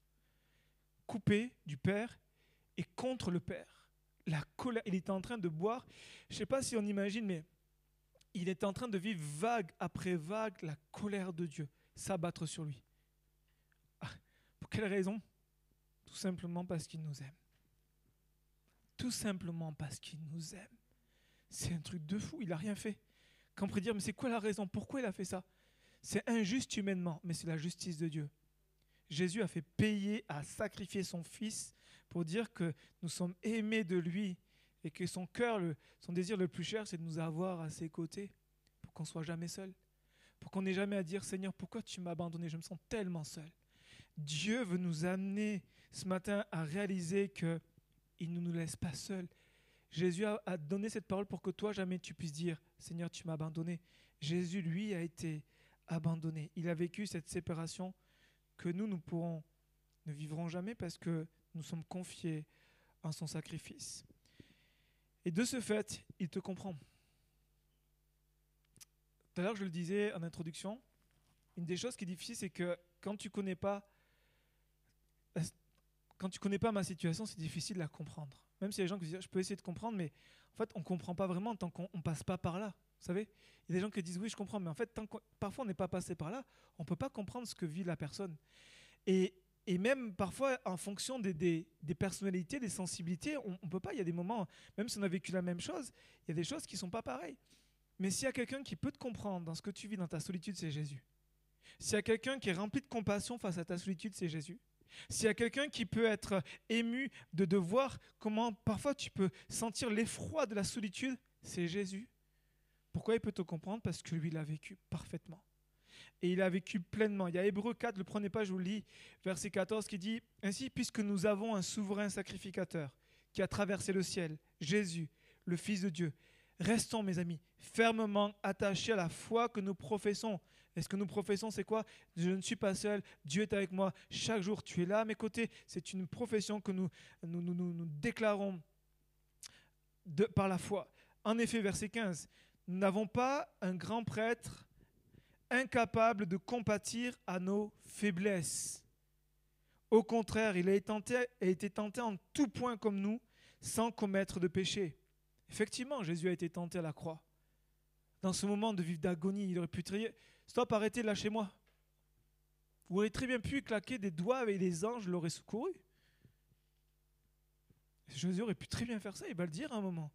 Coupé du Père et contre le Père. La colère, il était en train de boire. Je ne sais pas si on imagine, mais il était en train de vivre vague après vague la colère de Dieu s'abattre sur lui. Ah, pour quelle raison? Tout simplement parce qu'il nous aime. Tout simplement parce qu'il nous aime. C'est un truc de fou, il n'a rien fait. Quand on pourrait dire, mais c'est quoi la raison? Pourquoi il a fait ça? C'est injuste humainement, mais c'est la justice de Dieu. Jésus a fait payer, a sacrifié son Fils pour dire que nous sommes aimés de lui et que son cœur, son désir le plus cher, c'est de nous avoir à ses côtés pour qu'on soit jamais seul. Pour qu'on n'ait jamais à dire Seigneur, pourquoi tu m'as abandonné? Je me sens tellement seul. Dieu veut nous amener ce matin à réaliser que il ne nous laisse pas seuls. Jésus a, donné cette parole pour que toi, jamais tu puisses dire, Seigneur, tu m'as abandonné. Jésus, lui, a été abandonné. Il a vécu cette séparation que nous, nous pourrons, ne vivrons jamais parce que nous sommes confiés en son sacrifice. Et de ce fait, il te comprend. Tout à l'heure, je le disais en introduction, une des choses qui est difficile, c'est que quand tu connais pas quand tu connais pas ma situation, c'est difficile de la comprendre. Même si des gens qui disent, je peux essayer de comprendre, mais en fait, on ne comprend pas vraiment tant qu'on ne passe pas par là. Vous savez Il y a des gens qui disent, oui, je comprends, mais en fait, tant parfois on n'est pas passé par là, on ne peut pas comprendre ce que vit la personne. Et, et même parfois, en fonction des, des personnalités, des sensibilités, on ne peut pas. Il y a des moments, même si on a vécu la même chose, il y a des choses qui ne sont pas pareilles. Mais s'il y a quelqu'un qui peut te comprendre dans ce que tu vis dans ta solitude, c'est Jésus. S'il y a quelqu'un qui est rempli de compassion face à ta solitude, c'est Jésus. S'il y a quelqu'un qui peut être ému de, de voir comment parfois tu peux sentir l'effroi de la solitude, c'est Jésus. Pourquoi il peut te comprendre? Parce que lui, il a vécu parfaitement. Et il a vécu pleinement. Il y a Hébreu 4, le prenez pas, je vous lis, verset 14, qui dit Ainsi, puisque nous avons un souverain sacrificateur qui a traversé le ciel, Jésus, le Fils de Dieu, Restons, mes amis, fermement attachés à la foi que nous professons. Et ce que nous professons, c'est quoi? Je ne suis pas seul, Dieu est avec moi. Chaque jour, tu es là à mes côtés. C'est une profession que nous, déclarons par la foi. En effet, verset 15, nous n'avons pas un grand prêtre incapable de compatir à nos faiblesses. Au contraire, il a été tenté, tenté en tout point comme nous, sans commettre de péché. Effectivement, Jésus a été tenté à la croix. Dans ce moment de vivre d'agonie, il aurait pu trier Stop, arrêtez, lâchez-moi. Vous auriez très bien pu claquer des doigts avec les anges l'auraient secouru. Jésus aurait pu très bien faire ça, il va le dire à un moment.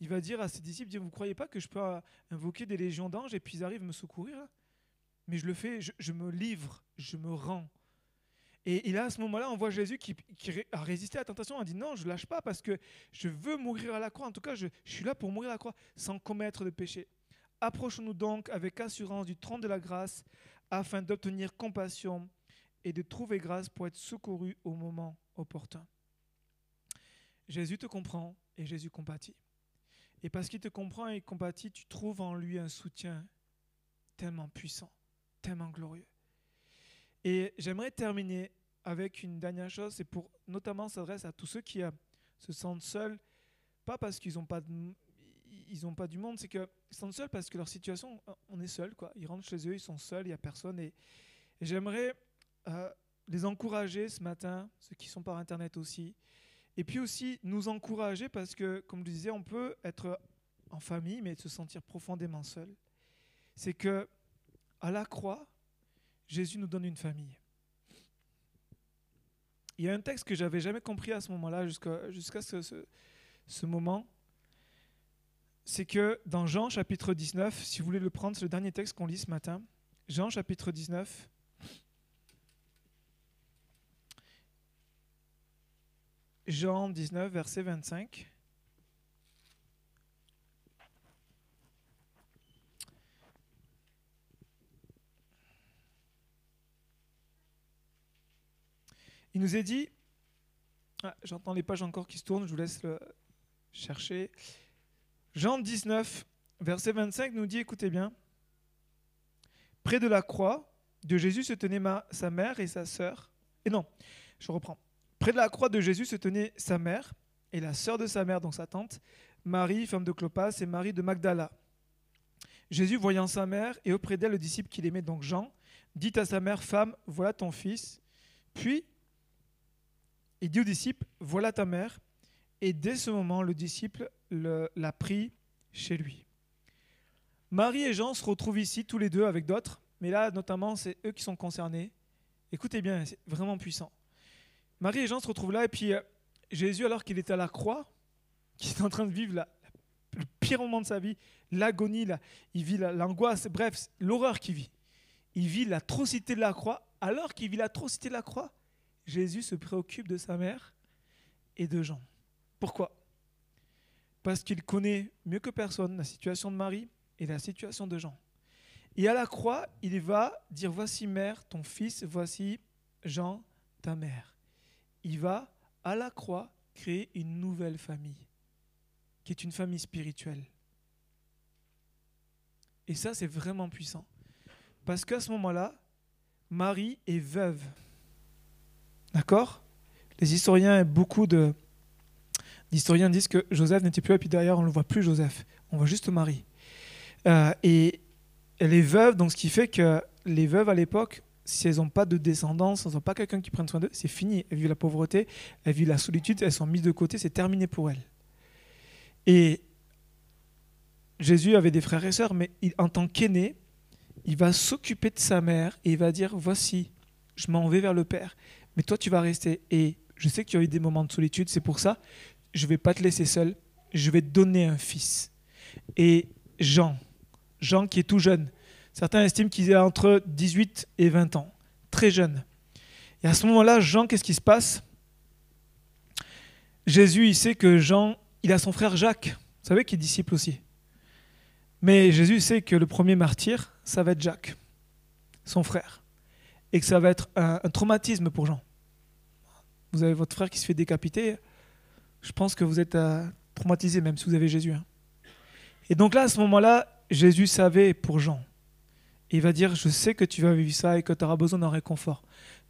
Il va dire à ses disciples, vous ne croyez pas que je peux invoquer des légions d'anges et puis ils arrivent me secourir Mais je le fais, je me livre, je me rends. Et, là, à ce moment-là, on voit Jésus qui, a résisté à la tentation, a dit non, je lâche pas parce que je veux mourir à la croix. En tout cas, je, suis là pour mourir à la croix sans commettre de péché. Approchons-nous donc avec assurance du trône de la grâce afin d'obtenir compassion et de trouver grâce pour être secouru au moment opportun. Jésus te comprend et Jésus compatit. Et parce qu'il te comprend et compatit, tu trouves en lui un soutien tellement puissant, tellement glorieux. Et j'aimerais terminer avec une dernière chose, c'est pour notamment s'adresse à tous ceux qui euh, se sentent seuls, pas parce qu'ils n'ont pas ils ont pas du monde, c'est qu'ils se sentent seuls parce que leur situation, euh, on est seul, quoi. Ils rentrent chez eux, ils sont seuls, il n'y a personne. Et, j'aimerais euh, les encourager ce matin, ceux qui sont par Internet aussi. Et puis aussi nous encourager parce que, comme je disais, on peut être en famille, mais se sentir profondément seul. C'est que à la croix, Jésus nous donne une famille. Il y a un texte que j'avais jamais compris à ce moment-là, jusqu'à ce, ce, moment. C'est que dans Jean chapitre 19, si vous voulez le prendre, c'est le dernier texte qu'on lit ce matin. Jean chapitre 19. Jean 19, verset 25. Il nous est dit, ah, j'entends les pages encore qui se tournent, je vous laisse le chercher. Jean 19, verset 25 nous dit, écoutez bien, près de la croix de Jésus se tenait sa mère et sa sœur. Et non, je reprends. Près de la croix de Jésus se tenait sa mère et la sœur de sa mère, donc sa tante, Marie, femme de Clopas, et Marie de Magdala. Jésus, voyant sa mère et auprès d'elle le disciple qu'il aimait, donc Jean, dit à sa mère, Femme, voilà ton fils. Puis, il dit au disciple, Voilà ta mère. Et dès ce moment, le disciple l'a pris chez lui. Marie et Jean se retrouvent ici, tous les deux, avec d'autres, mais là, notamment, c'est eux qui sont concernés. Écoutez bien, c'est vraiment puissant. Marie et Jean se retrouvent là, et puis euh, Jésus, alors qu'il est à la croix, qui est en train de vivre le pire moment de sa vie, l'agonie, il vit l'angoisse, bref, l'horreur qu'il vit. Il vit l'atrocité de la croix. Alors qu'il vit l'atrocité de la croix, Jésus se préoccupe de sa mère et de Jean. Pourquoi? Parce qu'il connaît mieux que personne la situation de Marie et la situation de Jean. Et à la croix, il va dire, voici mère, ton fils, voici Jean, ta mère. Il va à la croix créer une nouvelle famille qui est une famille spirituelle. Et ça, c'est vraiment puissant. Parce qu'à ce moment-là, Marie est veuve. D'accord? Les historiens, beaucoup de d'historiens disent que Joseph n'était plus là, puis d'ailleurs, on ne le voit plus, Joseph. On voit juste Marie. Euh, et elle est veuve, donc ce qui fait que les veuves à l'époque, si elles n'ont pas de descendance, elles n'ont pas quelqu'un qui prenne soin d'eux, c'est fini. Elles vivent la pauvreté, elles vivent la solitude, elles sont mises de côté, c'est terminé pour elles. Et Jésus avait des frères et sœurs, mais en tant qu'aîné, il va s'occuper de sa mère et il va dire, voici, je m'en vais vers le Père, mais toi tu vas rester. Et je sais que tu as eu des moments de solitude, c'est pour ça, je ne vais pas te laisser seul, je vais te donner un fils. Et Jean, Jean qui est tout jeune, certains estiment qu'il est entre 18 et 20 ans, très jeune. Et à ce moment-là, Jean, qu'est-ce qui se passe? Jésus, il sait que Jean il a son frère Jacques, vous savez, qui est disciple aussi. Mais Jésus sait que le premier martyr, ça va être Jacques, son frère. Et que ça va être un, traumatisme pour Jean. Vous avez votre frère qui se fait décapiter. Je pense que vous êtes euh, traumatisé même si vous avez Jésus. Hein. Et donc là, à ce moment-là, Jésus savait pour Jean. il va dire, je sais que tu vas vivre ça et que tu auras besoin d'un réconfort.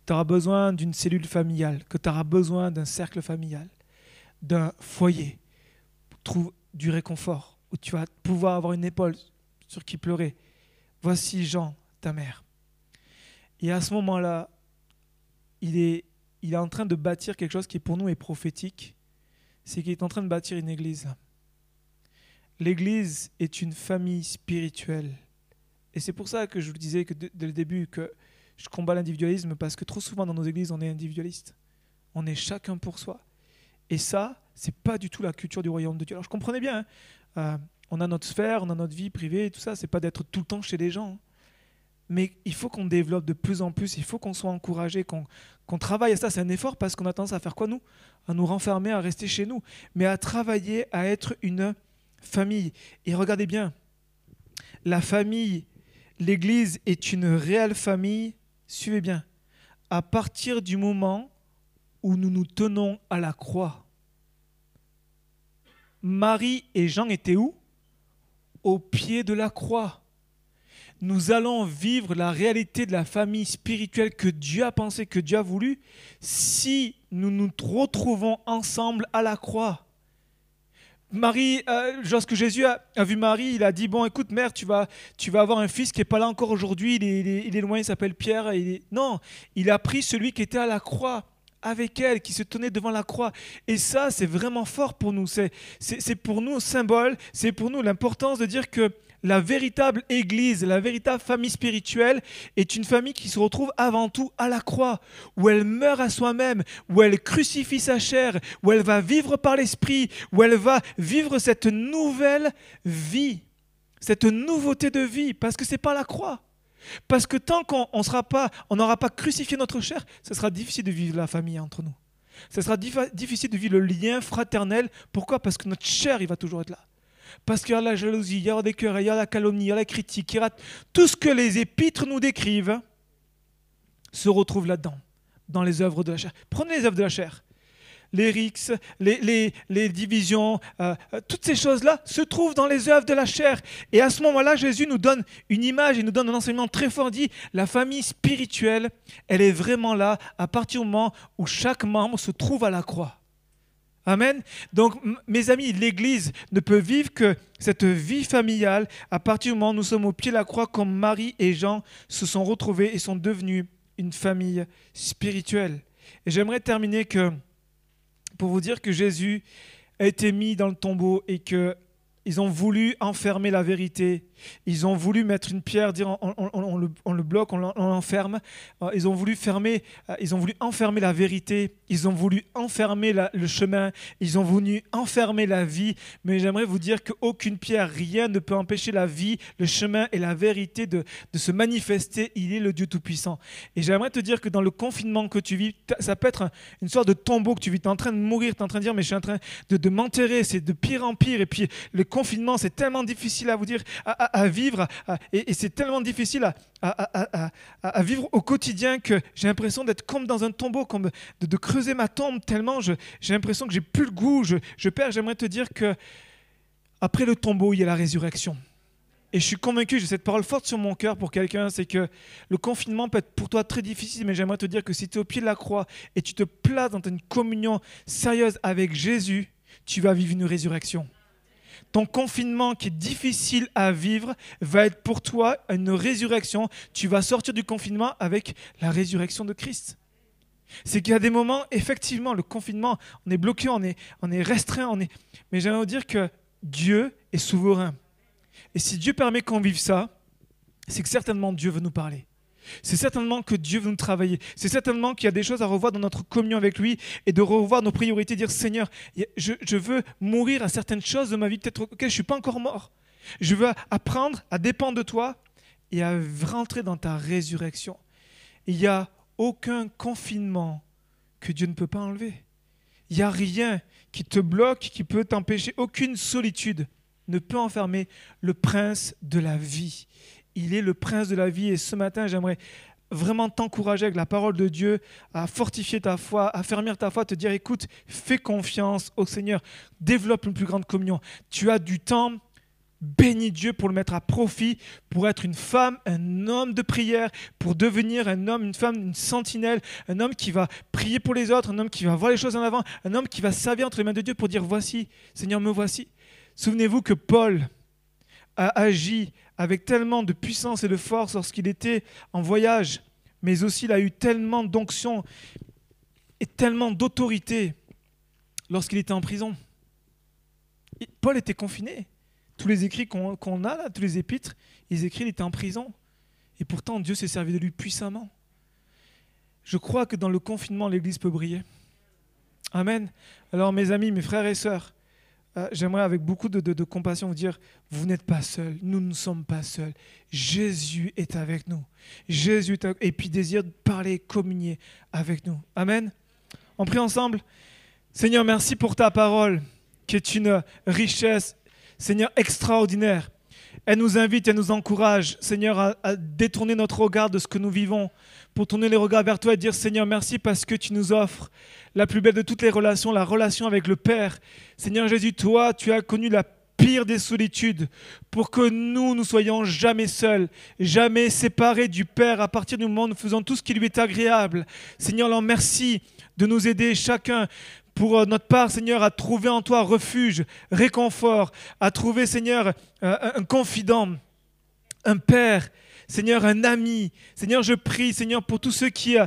Tu auras besoin d'une cellule familiale, que tu auras besoin d'un cercle familial, d'un foyer trouve du réconfort, où tu vas pouvoir avoir une épaule sur qui pleurer. Voici Jean, ta mère. Et à ce moment-là, il est, il est en train de bâtir quelque chose qui pour nous est prophétique, c'est qu'il est en train de bâtir une église. L'église est une famille spirituelle. Et c'est pour ça que je vous disais que dès le début que je combats l'individualisme, parce que trop souvent dans nos églises, on est individualiste. On est chacun pour soi. Et ça, c'est pas du tout la culture du royaume de Dieu. Alors je comprenais bien, hein. euh, on a notre sphère, on a notre vie privée tout ça, c'est pas d'être tout le temps chez les gens. Mais il faut qu'on développe de plus en plus, il faut qu'on soit encouragé, qu'on travaille à ça. C'est un effort parce qu'on a tendance à faire quoi nous? À nous renfermer, à rester chez nous, mais à travailler à être une famille. Et regardez bien, la famille, l'Église est une réelle famille, suivez bien, à partir du moment où nous nous tenons à la croix. Marie et Jean étaient où? Au pied de la croix. Nous allons vivre la réalité de la famille spirituelle que Dieu a pensé, que Dieu a voulu, si nous nous retrouvons ensemble à la croix. Marie, euh, lorsque Jésus a, vu Marie, il a dit bon, écoute, mère, tu vas, tu vas avoir un fils qui est pas là encore aujourd'hui. Il est, loin, il s'appelle Pierre. Non, il a pris celui qui était à la croix avec elle, qui se tenait devant la croix. Et ça, c'est vraiment fort pour nous. C'est pour nous un symbole, c'est pour nous l'importance de dire que la véritable Église, la véritable famille spirituelle est une famille qui se retrouve avant tout à la croix, où elle meurt à soi-même, où elle crucifie sa chair, où elle va vivre par l'Esprit, où elle va vivre cette nouvelle vie, cette nouveauté de vie, parce que c'est pas la croix. Parce que tant qu'on n'aura pas, crucifié notre chair, ce sera difficile de vivre la famille entre nous. Ce sera difficile de vivre le lien fraternel. Pourquoi? Parce que notre chair, il va toujours être là. Parce qu'il y a la jalousie, il y a des cœurs, il y a la calomnie, il y a la critique, il y a tout ce que les épîtres nous décrivent se retrouve là-dedans, dans les œuvres de la chair. Prenez les œuvres de la chair les rixes, les, divisions, euh, euh, toutes ces choses-là se trouvent dans les œuvres de la chair. Et à ce moment-là, Jésus nous donne une image, il nous donne un enseignement très fort, dit, la famille spirituelle, elle est vraiment là à partir du moment où chaque membre se trouve à la croix. Amen. Donc, mes amis, l'Église ne peut vivre que cette vie familiale à partir du moment où nous sommes au pied de la croix, comme Marie et Jean se sont retrouvés et sont devenus une famille spirituelle. Et j'aimerais terminer que pour vous dire que Jésus a été mis dans le tombeau et que ils ont voulu enfermer la vérité. Ils ont voulu mettre une pierre, dire on, le, bloque, on l'enferme. Euh, ils ont voulu fermer, euh, ils ont voulu enfermer la vérité. Ils ont voulu enfermer le chemin. Ils ont voulu enfermer la vie. Mais j'aimerais vous dire qu'aucune pierre, rien ne peut empêcher la vie, le chemin et la vérité de, se manifester. Il est le Dieu Tout-Puissant. Et j'aimerais te dire que dans le confinement que tu vis, ça peut être une sorte de tombeau que tu vis. Tu es en train de mourir, tu es en train de dire, mais je suis en train de, m'enterrer. C'est de pire en pire. Et puis le confinement, c'est tellement difficile à vous dire, vivre, et, c'est tellement difficile à, vivre au quotidien que j'ai l'impression d'être comme dans un tombeau, comme de, creuser ma tombe tellement j'ai l'impression que j'ai plus le goût. Je, je perds. J'aimerais te dire que après le tombeau, il y a la résurrection. Et je suis convaincu, j'ai cette parole forte sur mon cœur pour quelqu'un, c'est que le confinement peut être pour toi très difficile, mais j'aimerais te dire que si tu es au pied de la croix et tu te places dans une communion sérieuse avec Jésus, tu vas vivre une résurrection ton confinement qui est difficile à vivre va être pour toi une résurrection. Tu vas sortir du confinement avec la résurrection de Christ. C'est qu'il y a des moments, effectivement, le confinement, on est bloqué, on est, on est restreint, on est... mais j'aimerais vous dire que Dieu est souverain. Et si Dieu permet qu'on vive ça, c'est que certainement Dieu veut nous parler. C'est certainement que Dieu veut nous travailler. C'est certainement qu'il y a des choses à revoir dans notre communion avec lui et de revoir nos priorités, dire Seigneur, je, veux mourir à certaines choses de ma vie, peut-être auxquelles je ne suis pas encore mort. Je veux apprendre à dépendre de toi et à rentrer dans ta résurrection. Il n'y a aucun confinement que Dieu ne peut pas enlever. Il n'y a rien qui te bloque, qui peut t'empêcher, aucune solitude ne peut enfermer le prince de la vie il est le prince de la vie. Et ce matin, j'aimerais vraiment t'encourager avec la parole de Dieu à fortifier ta foi, à fermer ta foi, te dire écoute, fais confiance au Seigneur, développe une plus grande communion. Tu as du temps, bénis Dieu pour le mettre à profit, pour être une femme, un homme de prière, pour devenir un homme, une femme, une sentinelle, un homme qui va prier pour les autres, un homme qui va voir les choses en avant, un homme qui va servir entre les mains de Dieu pour dire voici, Seigneur, me voici. Souvenez-vous que Paul a agi avec tellement de puissance et de force lorsqu'il était en voyage, mais aussi il a eu tellement d'onction et tellement d'autorité lorsqu'il était en prison. Paul était confiné. Tous les écrits qu'on a là, tous les épîtres, ils écrivent qu'il était en prison. Et pourtant, Dieu s'est servi de lui puissamment. Je crois que dans le confinement, l'Église peut briller. Amen. Alors mes amis, mes frères et sœurs, euh, j'aimerais avec beaucoup de, compassion vous dire, vous n'êtes pas seuls, nous ne sommes pas seuls. Jésus est avec nous. Jésus est et puis désire parler, communier avec nous. Amen. On prie ensemble. Seigneur, merci pour ta parole, qui est une richesse, Seigneur, extraordinaire. Elle nous invite, elle nous encourage, Seigneur, à détourner notre regard de ce que nous vivons pour tourner les regards vers toi et dire Seigneur, merci parce que tu nous offres la plus belle de toutes les relations, la relation avec le Père. Seigneur Jésus, toi, tu as connu la pire des solitudes pour que nous, nous soyons jamais seuls, jamais séparés du Père à partir du moment où nous faisons tout ce qui lui est agréable. Seigneur, alors merci de nous aider chacun pour euh, notre part, Seigneur, à trouver en toi refuge, réconfort, à trouver, Seigneur, euh, un confident, un Père Seigneur, un ami. Seigneur, je prie, Seigneur, pour tous ceux qui, euh,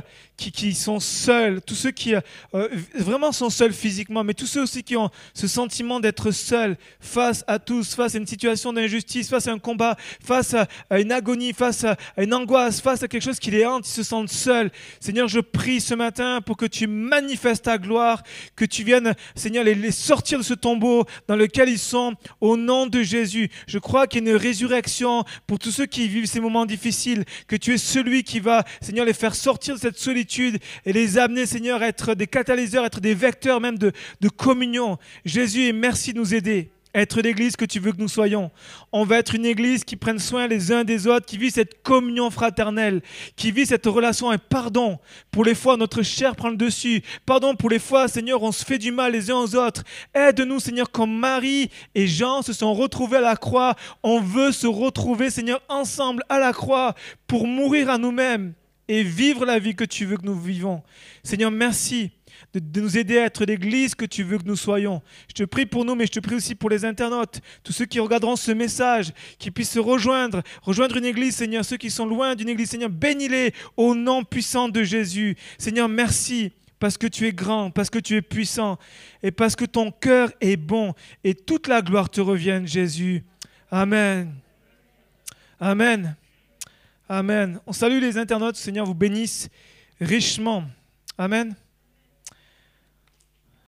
sont seuls, tous ceux qui euh, euh, vraiment sont seuls physiquement, mais tous ceux aussi qui ont ce sentiment d'être seuls face à tous, face à une situation d'injustice, face à un combat, face à, une agonie, face à, une angoisse, face à quelque chose qui les hante, ils se sentent seuls. Seigneur, je prie ce matin pour que tu manifestes ta gloire, que tu viennes, Seigneur, les, les sortir de ce tombeau dans lequel ils sont au nom de Jésus. Je crois qu'il y a une résurrection pour tous ceux qui vivent ces moments difficiles, que tu es celui qui va, Seigneur, les faire sortir de cette solitude et les amener, Seigneur, à être des catalyseurs, à être des vecteurs même de, de communion. Jésus, merci de nous aider être l'église que tu veux que nous soyons. On va être une église qui prenne soin les uns des autres, qui vit cette communion fraternelle, qui vit cette relation et pardon pour les fois notre chair prend le dessus. Pardon pour les fois, Seigneur, on se fait du mal les uns aux autres. Aide-nous, Seigneur, comme Marie et Jean se sont retrouvés à la croix. On veut se retrouver, Seigneur, ensemble à la croix pour mourir à nous-mêmes et vivre la vie que tu veux que nous vivons. Seigneur, merci de, nous aider à être l'église que tu veux que nous soyons. Je te prie pour nous, mais je te prie aussi pour les internautes, tous ceux qui regarderont ce message, qui puissent se rejoindre, rejoindre une église, Seigneur, ceux qui sont loin d'une église, Seigneur, bénis-les au nom puissant de Jésus. Seigneur, merci parce que tu es grand, parce que tu es puissant, et parce que ton cœur est bon, et toute la gloire te revienne, Jésus. Amen. Amen. Amen. On salue les internautes, Seigneur vous bénisse richement. Amen.